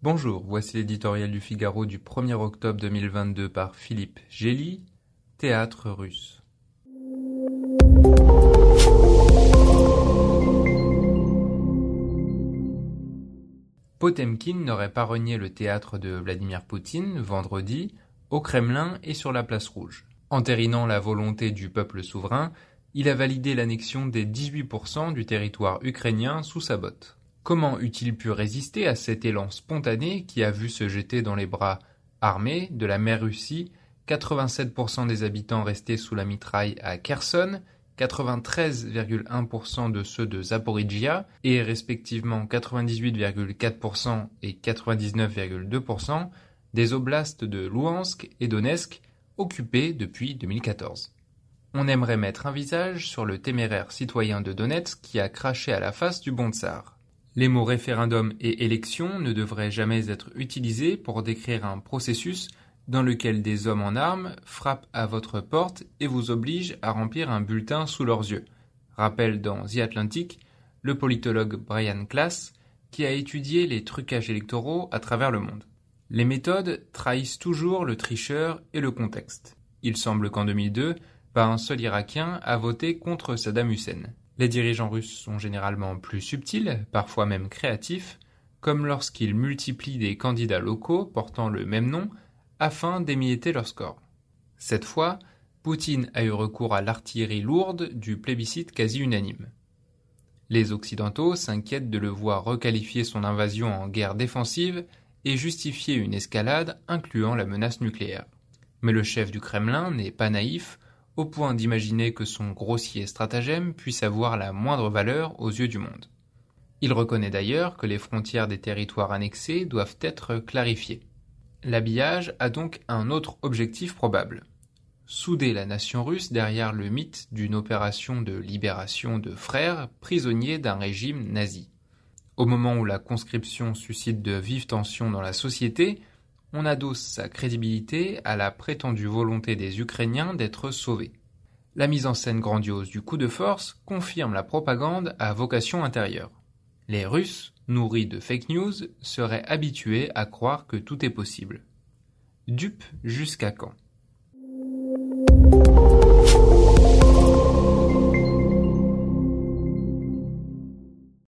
Bonjour, voici l'éditorial du Figaro du 1er octobre 2022 par Philippe Gély, Théâtre russe. Potemkin n'aurait pas renié le théâtre de Vladimir Poutine vendredi au Kremlin et sur la place rouge. Entérinant la volonté du peuple souverain, il a validé l'annexion des 18% du territoire ukrainien sous sa botte. Comment eût-il pu résister à cet élan spontané qui a vu se jeter dans les bras armés de la mer Russie 87% des habitants restés sous la mitraille à Kherson, 93,1% de ceux de Zaporizhia et respectivement 98,4% et 99,2% des oblasts de Louhansk et Donetsk occupés depuis 2014. On aimerait mettre un visage sur le téméraire citoyen de Donetsk qui a craché à la face du bon tsar. Les mots référendum et élection ne devraient jamais être utilisés pour décrire un processus dans lequel des hommes en armes frappent à votre porte et vous obligent à remplir un bulletin sous leurs yeux. Rappelle dans The Atlantic le politologue Brian Klass qui a étudié les trucages électoraux à travers le monde. Les méthodes trahissent toujours le tricheur et le contexte. Il semble qu'en 2002, pas un seul Irakien a voté contre Saddam Hussein. Les dirigeants russes sont généralement plus subtils, parfois même créatifs, comme lorsqu'ils multiplient des candidats locaux portant le même nom afin d'émietter leur score. Cette fois, Poutine a eu recours à l'artillerie lourde du plébiscite quasi unanime. Les Occidentaux s'inquiètent de le voir requalifier son invasion en guerre défensive et justifier une escalade incluant la menace nucléaire. Mais le chef du Kremlin n'est pas naïf au point d'imaginer que son grossier stratagème puisse avoir la moindre valeur aux yeux du monde. Il reconnaît d'ailleurs que les frontières des territoires annexés doivent être clarifiées. L'habillage a donc un autre objectif probable. Souder la nation russe derrière le mythe d'une opération de libération de frères prisonniers d'un régime nazi. Au moment où la conscription suscite de vives tensions dans la société, on adosse sa crédibilité à la prétendue volonté des Ukrainiens d'être sauvés. La mise en scène grandiose du coup de force confirme la propagande à vocation intérieure. Les Russes, nourris de fake news, seraient habitués à croire que tout est possible. Dupes jusqu'à quand?